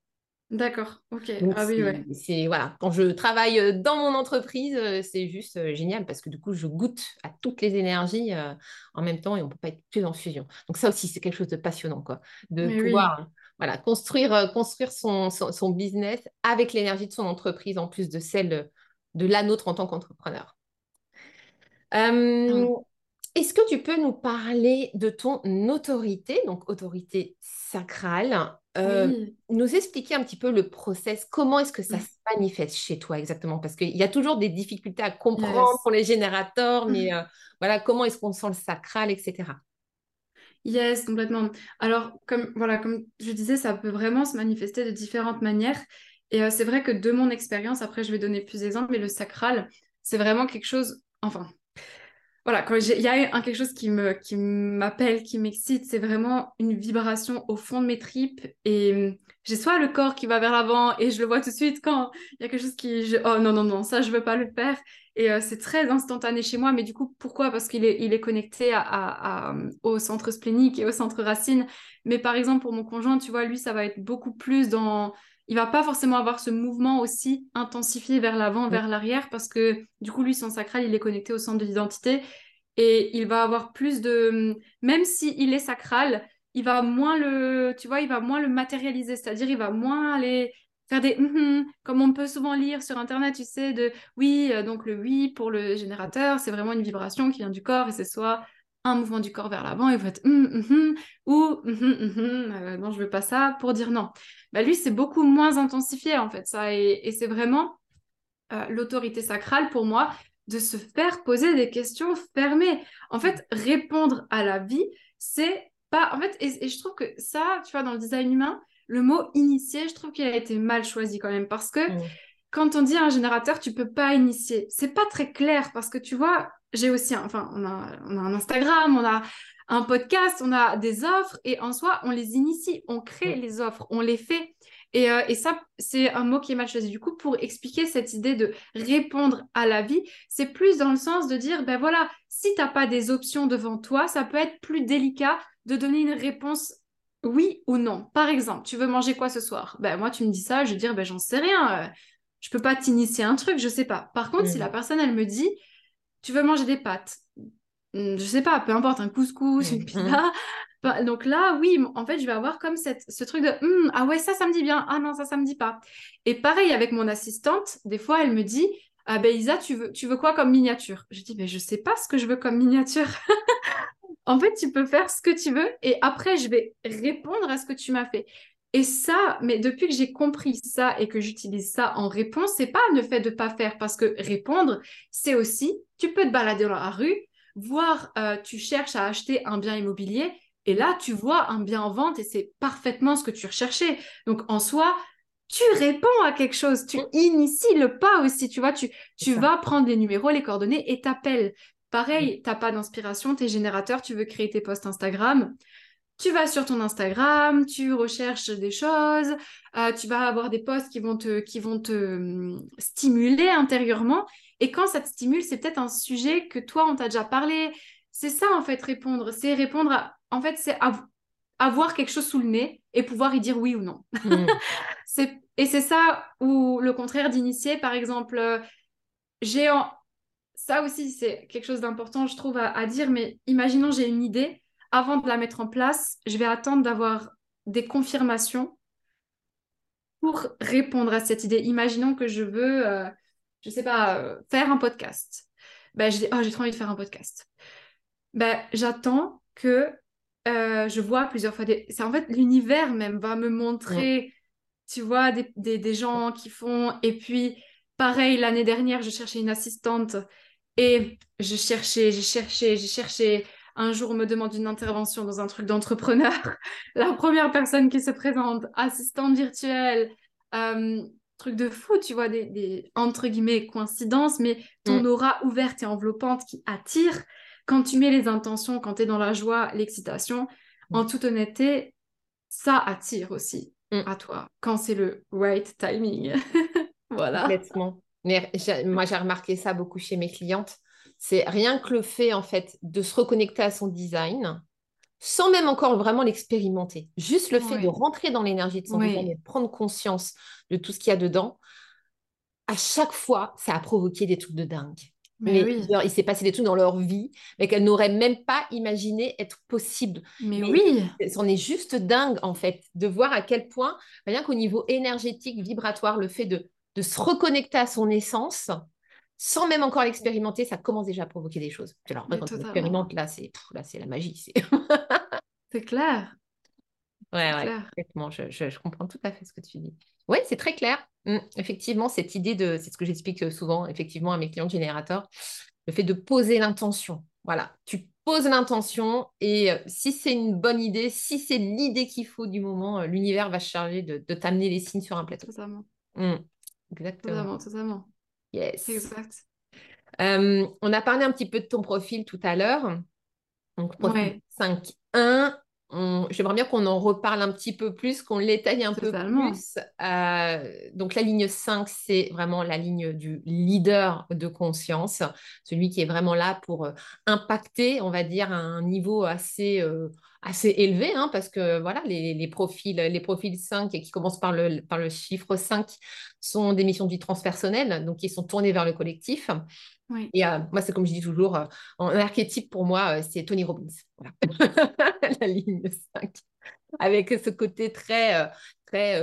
D'accord. OK. Donc, Ah oui c'est- ouais. c'est voilà, quand je travaille euh, dans mon entreprise, euh, c'est juste euh, génial parce que du coup, je goûte à toutes les énergies euh, en même temps et on peut pas être plus en fusion. Donc ça aussi, c'est quelque chose de passionnant, quoi, de Mais oui. pouvoir voilà, construire, construire son, son, business avec l'énergie de son entreprise en plus de celle de la nôtre en tant qu'entrepreneur. Euh, est-ce que tu peux nous parler de ton autorité, donc autorité sacrale, euh, nous expliquer un petit peu le process, comment est-ce que ça se manifeste chez toi exactement? Parce qu'il y a toujours des difficultés à comprendre pour les générateurs, mais euh, voilà, comment est-ce qu'on sent le sacral, etc. Yes, complètement. Alors, comme, voilà, comme je disais, ça peut vraiment se manifester de différentes manières. Et euh, c'est vrai que de mon expérience, après je vais donner plus d'exemples, mais le sacral, c'est vraiment quelque chose, enfin, voilà, quand il y a quelque chose qui me qui m'appelle, qui m'excite, c'est vraiment une vibration au fond de mes tripes et hum, j'ai soit le corps qui va vers l'avant et je le vois tout de suite quand il y a quelque chose qui oh non non non ça je veux pas le faire et euh, c'est très instantané chez moi mais du coup pourquoi? Parce qu'il est il est connecté au centre splénique et au centre racine. Mais par exemple pour mon conjoint tu vois lui ça va être beaucoup plus dans il va pas forcément avoir ce mouvement aussi intensifié vers l'avant, vers l'arrière, parce que du coup, lui, son sacral, il est connecté au centre de l'identité. Et il va avoir plus de... Même s'il est sacral, il va moins le... Tu vois, il va moins le matérialiser. C'est-à-dire, il va moins aller faire des mm-hmm, comme on peut souvent lire sur internet tu sais de oui euh, donc le oui pour le générateur c'est vraiment une vibration qui vient du corps et c'est soit un mouvement du corps vers l'avant et vous faites mm, mm-hmm, ou mm-hmm, euh, non je veux pas ça pour dire non bah, lui, c'est beaucoup moins intensifié en fait, ça. Et, c'est vraiment euh, l'autorité sacrale pour moi de se faire poser des questions fermées. En fait, répondre à la vie, c'est pas. En fait, et, je trouve que ça, tu vois, dans le design humain, le mot initié, je trouve qu'il a été mal choisi quand même parce que. Quand on dit un générateur, tu peux pas initier. C'est pas très clair parce que tu vois, j'ai aussi, enfin, on a, on a un Instagram, on a un podcast, on a des offres et en soi, on les initie, on crée les offres, on les fait. Et, euh, et ça, c'est un mot qui est mal choisi. Du coup, pour expliquer cette idée de répondre à la vie, c'est plus dans le sens de dire, ben voilà, si tu n'as pas des options devant toi, ça peut être plus délicat de donner une réponse oui ou non. Par exemple, tu veux manger quoi ce soir? Ben moi, tu me dis ça, je vais dire, ben j'en sais rien. Euh, je peux pas t'initier un truc, je sais pas. Par contre, si la mmh. personne, elle me dit, tu veux manger des pâtes, Mmh, je sais pas, peu importe, un couscous, une pizza. Bah, donc là, oui, en fait, je vais avoir comme cette, ce truc de mmh, ah ouais, ça, ça me dit bien, ah non, ça, ça me dit pas. Et pareil avec mon assistante, des fois, elle me dit ah ben Isa, tu veux, tu veux quoi comme miniature? Je dis mais je sais pas ce que je veux comme miniature. en fait, tu peux faire ce que tu veux et après, je vais répondre à ce que tu m'as fait. Et ça, mais depuis que j'ai compris ça et que j'utilise ça en réponse, c'est pas le fait de pas faire parce que répondre, c'est aussi, tu peux te balader dans la rue, voir, euh, tu cherches à acheter un bien immobilier et là, tu vois un bien en vente et c'est parfaitement ce que tu recherchais. Donc, en soi, tu réponds à quelque chose, tu inities le pas aussi, tu vois, tu, tu vas prendre les numéros, les coordonnées et t'appelles. Pareil, tu n'as pas d'inspiration, tu es générateur, tu veux créer tes posts Instagram. Tu vas sur ton Instagram, tu recherches des choses, euh, tu vas avoir des posts qui vont te, qui vont te hum, stimuler intérieurement et quand ça te stimule, c'est peut-être un sujet que toi, on t'a déjà parlé. C'est ça, en fait, répondre. C'est répondre à... En fait, c'est avoir quelque chose sous le nez et pouvoir y dire oui ou non. Mm. Et c'est ça ou le contraire d'initier, par exemple, euh, j'ai... Ça aussi, c'est quelque chose d'important, je trouve, à, dire, mais imaginons, j'ai une idée. Avant de la mettre en place, je vais attendre d'avoir des confirmations pour répondre à cette idée. Imaginons que je veux... Euh, je sais pas, euh, faire un podcast. Ben, je dis, oh, j'ai trop envie de faire un podcast. Ben, j'attends que euh, je vois plusieurs fois des... C'est en fait l'univers même va me montrer, tu vois, des, des, gens qui font... Et puis, pareil, l'année dernière, je cherchais une assistante et je cherchais, j'ai cherché, j'ai cherché. Un jour, on me demande une intervention dans un truc d'entrepreneur. La première personne qui se présente, assistante virtuelle, euh, truc de fou, tu vois, des, entre guillemets coïncidences, mais ton mm. aura ouverte et enveloppante qui attire. Quand tu mets les intentions, quand tu es dans la joie, l'excitation, en mm. toute honnêteté, ça attire aussi mm. à toi quand c'est le right timing. voilà. Complètement. Mais moi, j'ai remarqué ça beaucoup chez mes clientes. C'est rien que le fait, en fait, de se reconnecter à son design, sans même encore vraiment l'expérimenter. Juste le fait de rentrer dans l'énergie de son design et de prendre conscience de tout ce qu'il y a dedans, à chaque fois, ça a provoqué des trucs de dingue. Mais, il s'est passé des trucs dans leur vie, mais qu'elles n'auraient même pas imaginé être possible. Mais, oui. C'en est juste dingue, en fait, de voir à quel point, rien qu'au niveau énergétique, vibratoire, le fait de, de se reconnecter à son essence, sans même encore l'expérimenter, ça commence déjà à provoquer des choses. Alors, quand on expérimente, là, c'est la magie. C'est clair. Ouais, ouais, exactement. Je, je, comprends tout à fait ce que tu dis. Oui, c'est très clair. Mmh, effectivement, cette idée de, c'est ce que j'explique euh, souvent, effectivement, à mes clients générateurs, le fait de poser l'intention. Voilà, tu poses l'intention et euh, si c'est une bonne idée, si c'est l'idée qu'il faut du moment, euh, l'univers va se charger de, t'amener les signes sur un plateau. Totalement. Mmh, exactement. Totalement, totalement. Yes. Exact. on a parlé un petit peu de ton profil tout à l'heure. Donc, profil 5.1, J'aimerais bien qu'on en reparle un petit peu plus, qu'on l'étaye un peu plus. Euh, donc la ligne 5, c'est vraiment la ligne du leader de conscience, celui qui est vraiment là pour euh, impacter, on va dire, à un niveau assez, euh, assez élevé, hein, parce que voilà, les, les, profils, les profils 5 qui commencent par le, par le chiffre 5 sont des missions de vie transpersonnelle, donc qui sont tournées vers le collectif. Et euh, moi, c'est comme je dis toujours, euh, en archétype pour moi, euh, c'est Tony Robbins. la ligne 5. Avec ce côté très, très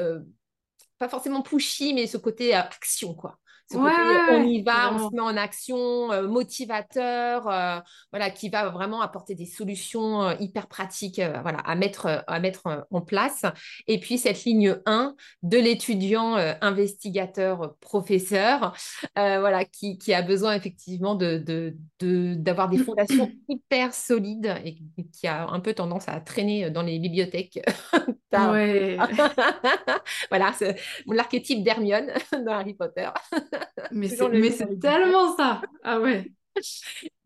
pas forcément pushy, mais ce côté action, quoi on y va, on se met en action, euh, motivateur, euh, voilà, qui va vraiment apporter des solutions euh, hyper pratiques voilà, à mettre, à mettre en place. Et puis cette ligne 1 de l'étudiant investigateur professeur, voilà, qui, a besoin effectivement de, d'avoir des fondations hyper solides et qui a un peu tendance à traîner dans les bibliothèques. ouais. voilà, c'est l'archétype d'Hermione dans Harry Potter. mais c'est tellement ça. Ah ouais.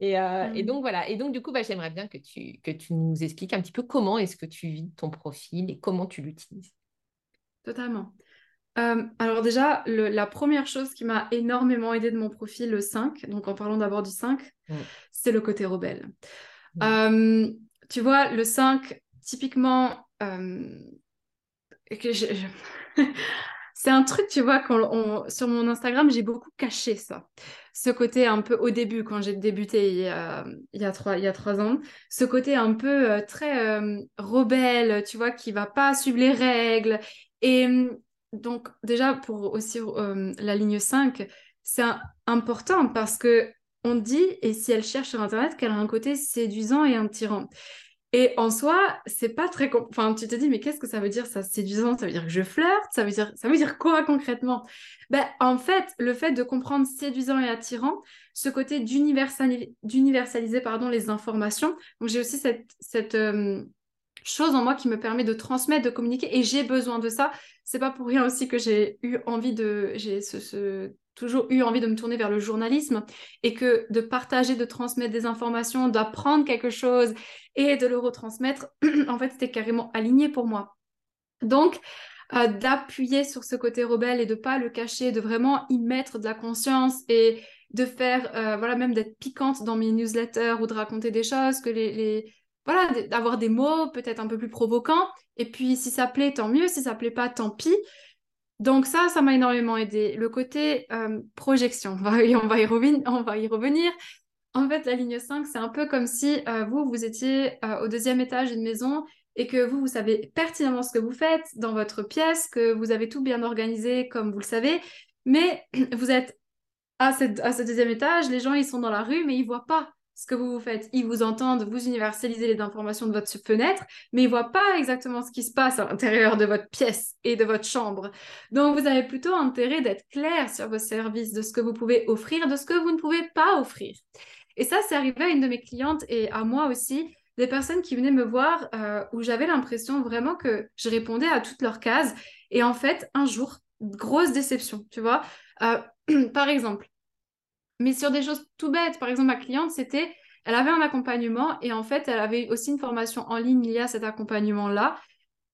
Et, euh, et, mm. donc voilà. Et donc du coup, bah, j'aimerais bien que tu, que tu nous expliques un petit peu comment est-ce que tu vis ton profil et comment tu l'utilises. Totalement. Euh, alors déjà, la première chose qui m'a énormément aidé de mon profil, le 5, donc en parlant d'abord du 5, mm. c'est le côté rebelle. Mm. Euh, tu vois, le 5, typiquement, je... C'est un truc, tu vois, quand sur mon Instagram, j'ai beaucoup caché ça. Ce côté un peu au début, quand j'ai débuté il y, a, trois, ans, ce côté un peu euh, très euh, rebelle, tu vois, qui va pas suivre les règles. Et hum, donc, déjà, pour aussi euh, la ligne 5, c'est important parce que on dit, et si elle cherche sur Internet, qu'elle a un côté séduisant et un tyran. Et en soi, c'est pas très. Enfin, tu te dis, mais qu'est-ce que ça veut dire ça? Séduisant Ça veut dire que je flirte? Ça veut dire, ça veut dire quoi concrètement? Ben, En fait, le fait de comprendre séduisant et attirant, ce côté d'universaliser pardon, les informations. J'ai aussi cette, chose en moi qui me permet de transmettre, de communiquer, et j'ai besoin de ça. C'est pas pour rien aussi que j'ai eu envie de. J'ai ce toujours eu envie de me tourner vers le journalisme et que de partager, de transmettre des informations, d'apprendre quelque chose et de le retransmettre, en fait, c'était carrément aligné pour moi. Donc, euh, d'appuyer sur ce côté rebelle et de pas le cacher, de vraiment y mettre de la conscience et de faire, euh, voilà, même d'être piquante dans mes newsletters ou de raconter des choses, que les, voilà, d'avoir des mots peut-être un peu plus provocants. Et puis, si ça plaît, tant mieux. Si ça plaît pas, tant pis. Donc ça, ça m'a énormément aidé. Le côté euh, projection, on va, y revenir, on va y revenir. En fait, la ligne 5, c'est un peu comme si euh, vous, vous étiez euh, au deuxième étage d'une maison et que vous, vous savez pertinemment ce que vous faites dans votre pièce, que vous avez tout bien organisé comme vous le savez, mais vous êtes à, à ce deuxième étage, les gens, ils sont dans la rue, mais ils voient pas ce que vous faites. Ils vous entendent, vous universalisez les informations de votre fenêtre, mais ils ne voient pas exactement ce qui se passe à l'intérieur de votre pièce et de votre chambre. Donc, vous avez plutôt intérêt d'être clair sur vos services, de ce que vous pouvez offrir, de ce que vous ne pouvez pas offrir. Et ça, c'est arrivé à une de mes clientes et à moi aussi, des personnes qui venaient me voir euh, où j'avais l'impression vraiment que je répondais à toutes leurs cases. Et en fait, un jour, grosse déception, tu vois. Euh, par exemple, mais sur des choses tout bêtes. Par exemple, ma cliente, c'était, elle avait un accompagnement et en fait, elle avait aussi une formation en ligne liée à cet accompagnement-là.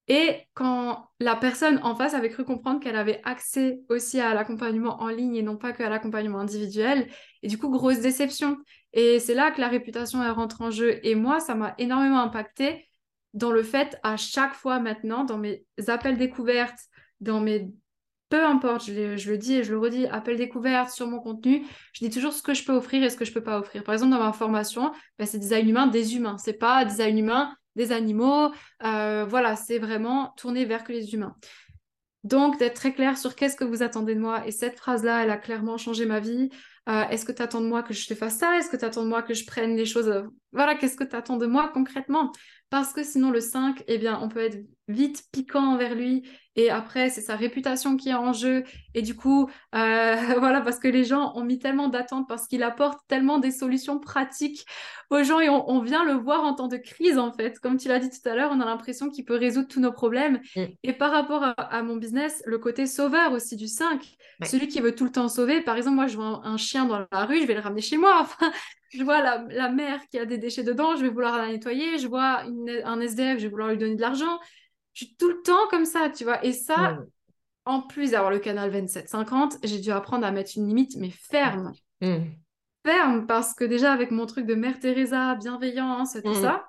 Et quand la personne en face avait cru comprendre qu'elle avait accès aussi à l'accompagnement en ligne et non pas qu'à l'accompagnement individuel, et du coup, grosse déception. Et c'est là que la réputation elle rentre en jeu. Et moi, ça m'a énormément impacté dans le fait, à chaque fois maintenant, dans mes appels découvertes, dans mes peu importe, je, le dis et je le redis, appel découverte sur mon contenu, je dis toujours ce que je peux offrir et ce que je peux pas offrir. Par exemple, dans ma formation, ben, c'est design humain des humains, c'est pas design humain des animaux. Euh, voilà, c'est vraiment tourné vers que les humains. Donc, d'être très clair sur qu'est-ce que vous attendez de moi. Et cette phrase-là, elle a clairement changé ma vie. Euh, est-ce que tu attends de moi que je te fasse ça? Est-ce que tu attends de moi que je prenne les choses? Voilà, qu'est-ce que tu attends de moi concrètement? Parce que sinon, le 5, eh bien, on peut être vite piquant envers lui. Et après, c'est sa réputation qui est en jeu. Et du coup, euh, voilà, parce que les gens ont mis tellement d'attentes, parce qu'il apporte tellement des solutions pratiques aux gens et on, vient le voir en temps de crise, en fait. Comme tu l'as dit tout à l'heure, on a l'impression qu'il peut résoudre tous nos problèmes. Mm. Et par rapport à, mon business, le côté sauveur aussi du 5, celui qui veut tout le temps sauver. Par exemple, moi, je vois un, chien dans la rue, je vais le ramener chez moi. Enfin, je vois la, la, mer qui a des déchets dedans, je vais vouloir la nettoyer. Je vois un SDF, je vais vouloir lui donner de l'argent. Je suis tout le temps comme ça, tu vois. Et ça, en plus d'avoir le canal 2750, j'ai dû apprendre à mettre une limite, mais ferme. Mm. Ferme, parce que déjà, avec mon truc de Mère Teresa, bienveillance et tout mm. ça,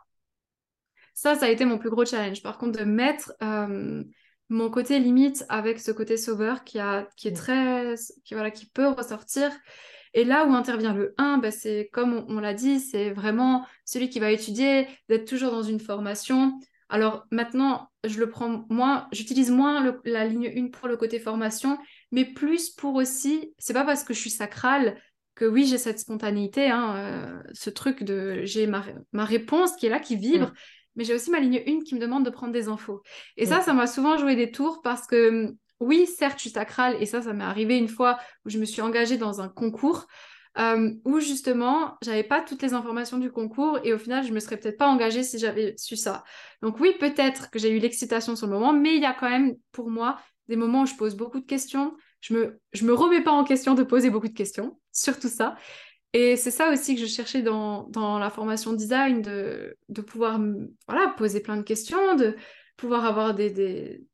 ça, ça a été mon plus gros challenge. Par contre, de mettre euh, mon côté limite avec ce côté sauveur qui, a, qui est mm. très. Qui, voilà, qui peut ressortir. Et là où intervient le 1, bah, c'est comme on l'a dit, c'est vraiment celui qui va étudier, d'être toujours dans une formation, alors maintenant, je le prends moins, j'utilise moins la ligne 1 pour le côté formation, mais plus pour aussi, c'est pas parce que je suis sacrale que oui, j'ai cette spontanéité, hein, euh, ce truc de j'ai ma, réponse qui est là, qui vibre, mm. mais j'ai aussi ma ligne 1 qui me demande de prendre des infos. Et ça, mm. ça m'a souvent joué des tours parce que oui, certes, je suis sacrale, et ça, ça m'est arrivé une fois où je me suis engagée dans un concours. Euh, où justement, j'avais pas toutes les informations du concours et au final, je me serais peut-être pas engagée si j'avais su ça. Donc oui, peut-être que j'ai eu l'excitation sur le moment, mais il y a quand même pour moi des moments où je pose beaucoup de questions. Je me, je me remets pas en question de poser beaucoup de questions, surtout ça. Et c'est ça aussi que je cherchais dans, dans la formation design, de, de pouvoir voilà, poser plein de questions, de, pouvoir avoir des,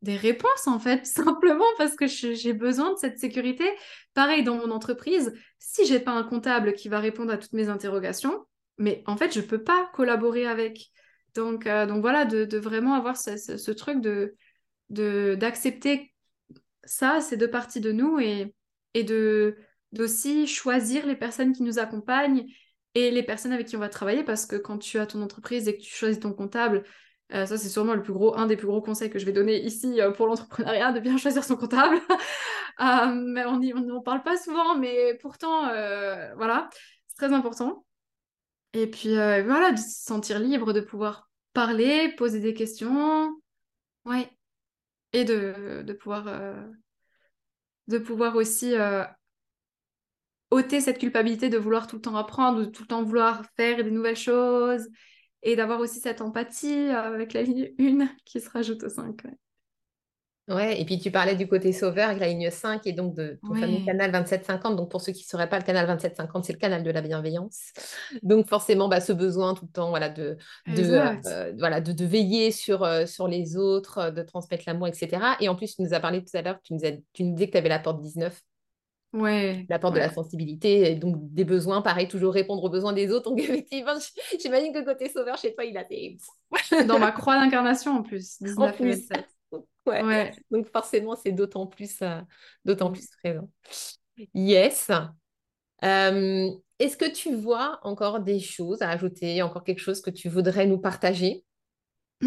des, réponses, en fait, simplement parce que j'ai besoin de cette sécurité. Pareil, dans mon entreprise, si j'ai pas un comptable qui va répondre à toutes mes interrogations, mais en fait, je peux pas collaborer avec. Donc, euh, donc voilà, de, vraiment avoir ce, truc de d'accepter ça, ces deux parties de nous et, et de d'aussi choisir les personnes qui nous accompagnent et les personnes avec qui on va travailler parce que quand tu as ton entreprise et que tu choisis ton comptable, euh, ça, c'est sûrement le plus gros, un des plus gros conseils que je vais donner ici euh, pour l'entrepreneuriat, de bien choisir son comptable. Euh, mais on n'en parle pas souvent, mais pourtant, voilà, c'est très important. Et puis, voilà, de se sentir libre, de pouvoir parler, poser des questions. Ouais. Et de, de pouvoir, de pouvoir aussi ôter cette culpabilité de vouloir tout le temps apprendre, de tout le temps vouloir faire des nouvelles choses et d'avoir aussi cette empathie euh, avec la ligne 1 qui se rajoute au 5. Ouais. et puis tu parlais du côté sauveur avec la ligne 5 et donc de ton fameux canal 2750. Donc pour ceux qui ne sauraient pas, le canal 2750, c'est le canal de la bienveillance. Donc forcément, bah, ce besoin tout le temps voilà, de, de, euh, voilà, de, de, veiller sur, euh, sur les autres, de transmettre l'amour, etc. Et en plus, tu nous as parlé tout à l'heure, tu, nous tu nous disais que tu avais la porte 19 Ouais. L'apport de la sensibilité, et donc des besoins, pareil, toujours répondre aux besoins des autres. Donc effectivement, j'imagine que côté sauveur chez toi, il a des... Dans ma croix d'incarnation en plus, 19 plus. Ouais. Donc forcément, c'est d'autant plus, euh, d'autant plus présent. Yes. Euh, est-ce que tu vois encore des choses à ajouter, encore quelque chose que tu voudrais nous partager?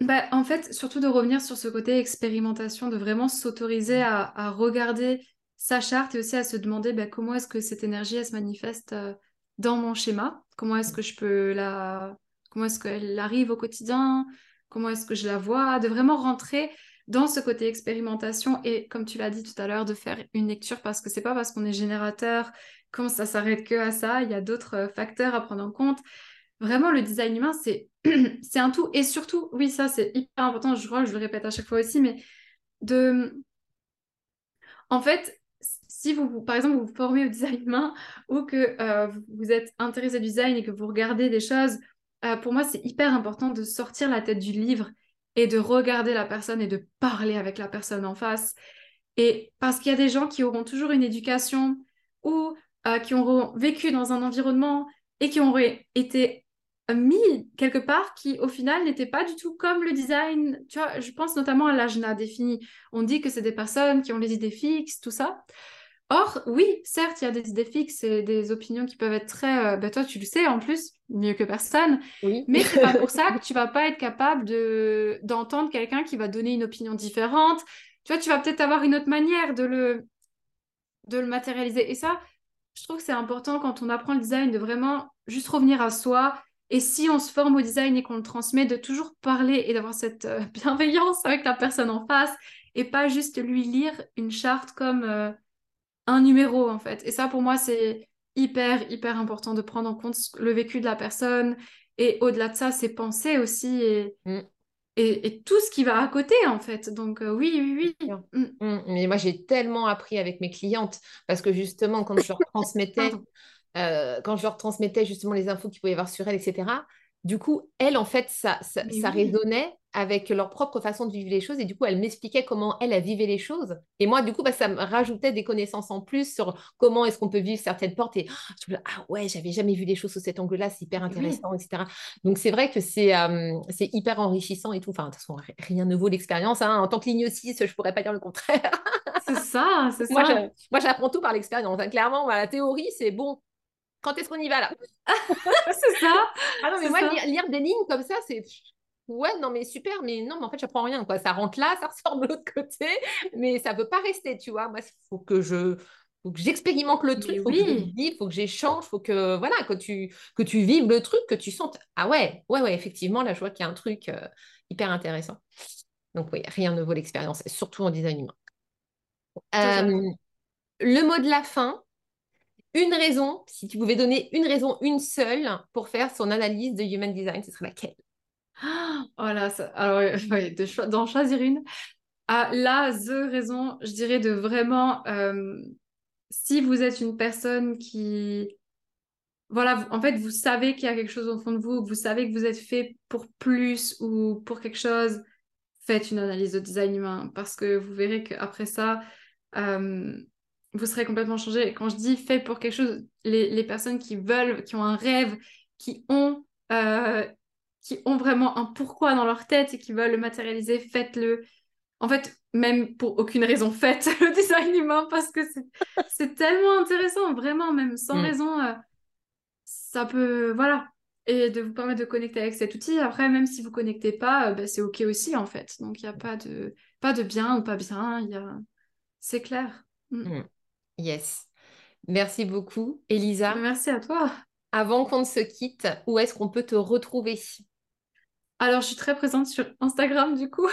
Bah, en fait, surtout de revenir sur ce côté expérimentation, de vraiment s'autoriser à, à, regarder sa charte et aussi à se demander bah, comment est-ce que cette énergie elle se manifeste euh, dans mon schéma, comment est-ce que je peux la, comment est-ce qu'elle arrive au quotidien, comment est-ce que je la vois, de vraiment rentrer dans ce côté expérimentation et comme tu l'as dit tout à l'heure de faire une lecture parce que c'est pas parce qu'on est générateur quand ça s'arrête que à ça, il y a d'autres euh, facteurs à prendre en compte. Vraiment le design humain c'est c'est un tout et surtout oui ça c'est hyper important, je crois que je le répète à chaque fois aussi mais de en fait si vous, par exemple, vous vous formez au design humain ou que euh, vous êtes intéressé au design et que vous regardez des choses, euh, pour moi, c'est hyper important de sortir la tête du livre et de regarder la personne et de parler avec la personne en face. Et parce qu'il y a des gens qui auront toujours une éducation ou euh, qui auront vécu dans un environnement et qui auraient été mis quelque part qui au final n'était pas du tout comme le design. Tu vois, je pense notamment à l'agenda défini. On dit que c'est des personnes qui ont les idées fixes, tout ça. Or, oui, certes, il y a des idées fixes et des opinions qui peuvent être très. Euh, ben toi, tu le sais en plus, mieux que personne. Oui. Mais c'est pas pour ça que tu vas pas être capable de d'entendre quelqu'un qui va donner une opinion différente. Tu vois, tu vas peut-être avoir une autre manière de le de le matérialiser. Et ça, je trouve que c'est important quand on apprend le design de vraiment juste revenir à soi. Et si on se forme au design et qu'on le transmet, de toujours parler et d'avoir cette euh, bienveillance avec la personne en face et pas juste lui lire une charte comme euh, un numéro en fait. Et ça pour moi c'est hyper hyper important de prendre en compte le vécu de la personne et au-delà de ça ses pensées aussi et, Mm. et, et tout ce qui va à côté en fait. Donc euh, oui oui oui. Mm. Mm, Mais moi, j'ai tellement appris avec mes clientes parce que justement, quand je leur transmettais, euh, quand je leur transmettais justement les infos qu'il pouvait y avoir sur elles, etc., du coup, elles, en fait, ça, ça, Mais ça oui. résonnait avec leur propre façon de vivre les choses et du coup, elles m'expliquaient comment elles, elles vivaient les choses. Et moi, du coup, bah, ça me rajoutait des connaissances en plus sur comment est-ce qu'on peut vivre certaines portes et ah, je me dis, ah ouais, j'avais jamais vu les choses sous cet angle-là, c'est hyper oui. intéressant, etc. Donc, c'est vrai que c'est euh, c'est hyper enrichissant et tout. Enfin, de toute façon, ri- rien ne vaut l'expérience. hein. En tant que ligne 6, je pourrais pas dire le contraire. C'est ça c'est ça. moi, j'apprends tout par l'expérience. hein. Clairement, voilà, la théorie, c'est bon. Quand est-ce qu'on y va là? C'est ça. Ah non, mais moi, lire des lignes comme ça, c'est. Ouais, non, mais super, mais non, mais en fait, j'apprends rien, quoi. Ça rentre là, ça ressort de l'autre côté, mais ça veut pas rester, tu vois. Moi, il faut que je. Faut que j'expérimente le truc, Mais faut que je vive, faut que j'échange, faut que voilà, que tu que tu vives le truc, que tu sentes. Ah ouais, ouais, ouais, effectivement, là, je vois qu'il y a un truc euh, hyper intéressant. Donc oui, rien ne vaut l'expérience, surtout en design humain. Euh, le mot de la fin, une raison, si tu pouvais donner une raison, une seule, pour faire son analyse de human design, ce serait laquelle? Voilà, ça, alors euh, ouais, de d'en choisir une. Ah, là, the raison, je dirais de vraiment, euh, si vous êtes une personne qui, voilà, en fait, vous savez qu'il y a quelque chose au fond de vous, vous savez que vous êtes fait pour plus ou pour quelque chose, faites une analyse de design humain parce que vous verrez qu'après ça, euh, vous serez complètement changé. Quand je dis fait pour quelque chose, les, les personnes qui veulent, qui ont un rêve, qui ont, euh, qui ont vraiment un pourquoi dans leur tête et qui veulent le matérialiser, faites-le. En fait, même pour aucune raison, faites le design humain parce que c'est- tellement intéressant, vraiment, même sans Mm. raison, euh, ça peut, voilà. Et de vous permettre de connecter avec cet outil. Après, même si vous ne connectez pas, euh, bah, c'est OK aussi, en fait. Donc, il n'y a pas de, pas de bien ou pas bien, y a... c'est clair. Mm. Mm. Yes. Merci beaucoup, Elisa. Merci à toi. Avant qu'on ne se quitte, où est-ce qu'on peut te retrouver? Alors, je suis très présente sur Instagram, du coup.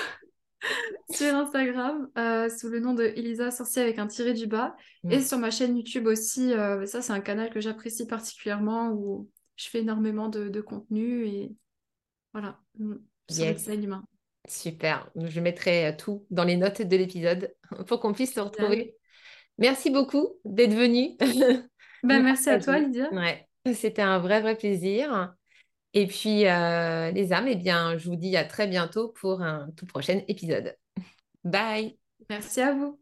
sur Instagram, euh, sous le nom de Elisa Sorcier avec un tiré du bas. Mm. Et sur ma chaîne YouTube aussi. euh, ça, c'est un canal que j'apprécie particulièrement où je fais énormément de, de contenu et voilà, mm, sur le Yes. design humain. Super. Je mettrai euh, tout dans les notes de l'épisode pour qu'on puisse se retrouver. Merci beaucoup d'être venu. Ben, merci à toi. Lydia. Ouais, c'était un vrai, vrai plaisir. Et puis, euh, les âmes, eh bien, je vous dis à très bientôt pour un tout prochain épisode. Bye! Merci à vous.